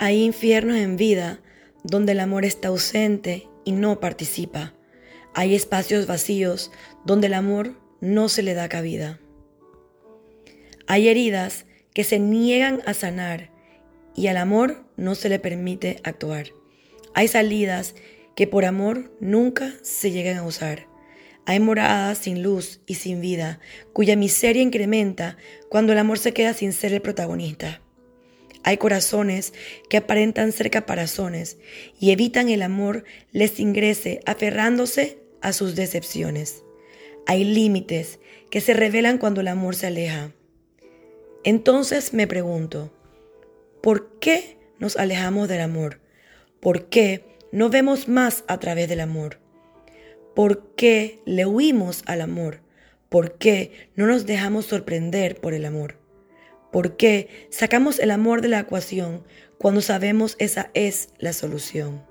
Hay infiernos en vida donde el amor está ausente y no participa. Hay espacios vacíos donde el amor no se le da cabida. Hay heridas que se niegan a sanar y al amor no se le permite actuar. Hay salidas que por amor nunca se llegan a usar. Hay moradas sin luz y sin vida, cuya miseria incrementa cuando el amor se queda sin ser el protagonista. Hay corazones que aparentan ser caparazones y evitan el amor les ingrese aferrándose a sus decepciones. Hay límites que se revelan cuando el amor se aleja. Entonces me pregunto, ¿por qué nos alejamos del amor? ¿Por qué no vemos más a través del amor? ¿Por qué le huimos al amor? ¿Por qué no nos dejamos sorprender por el amor? ¿Por qué sacamos el amor de la ecuación cuando sabemos esa es la solución?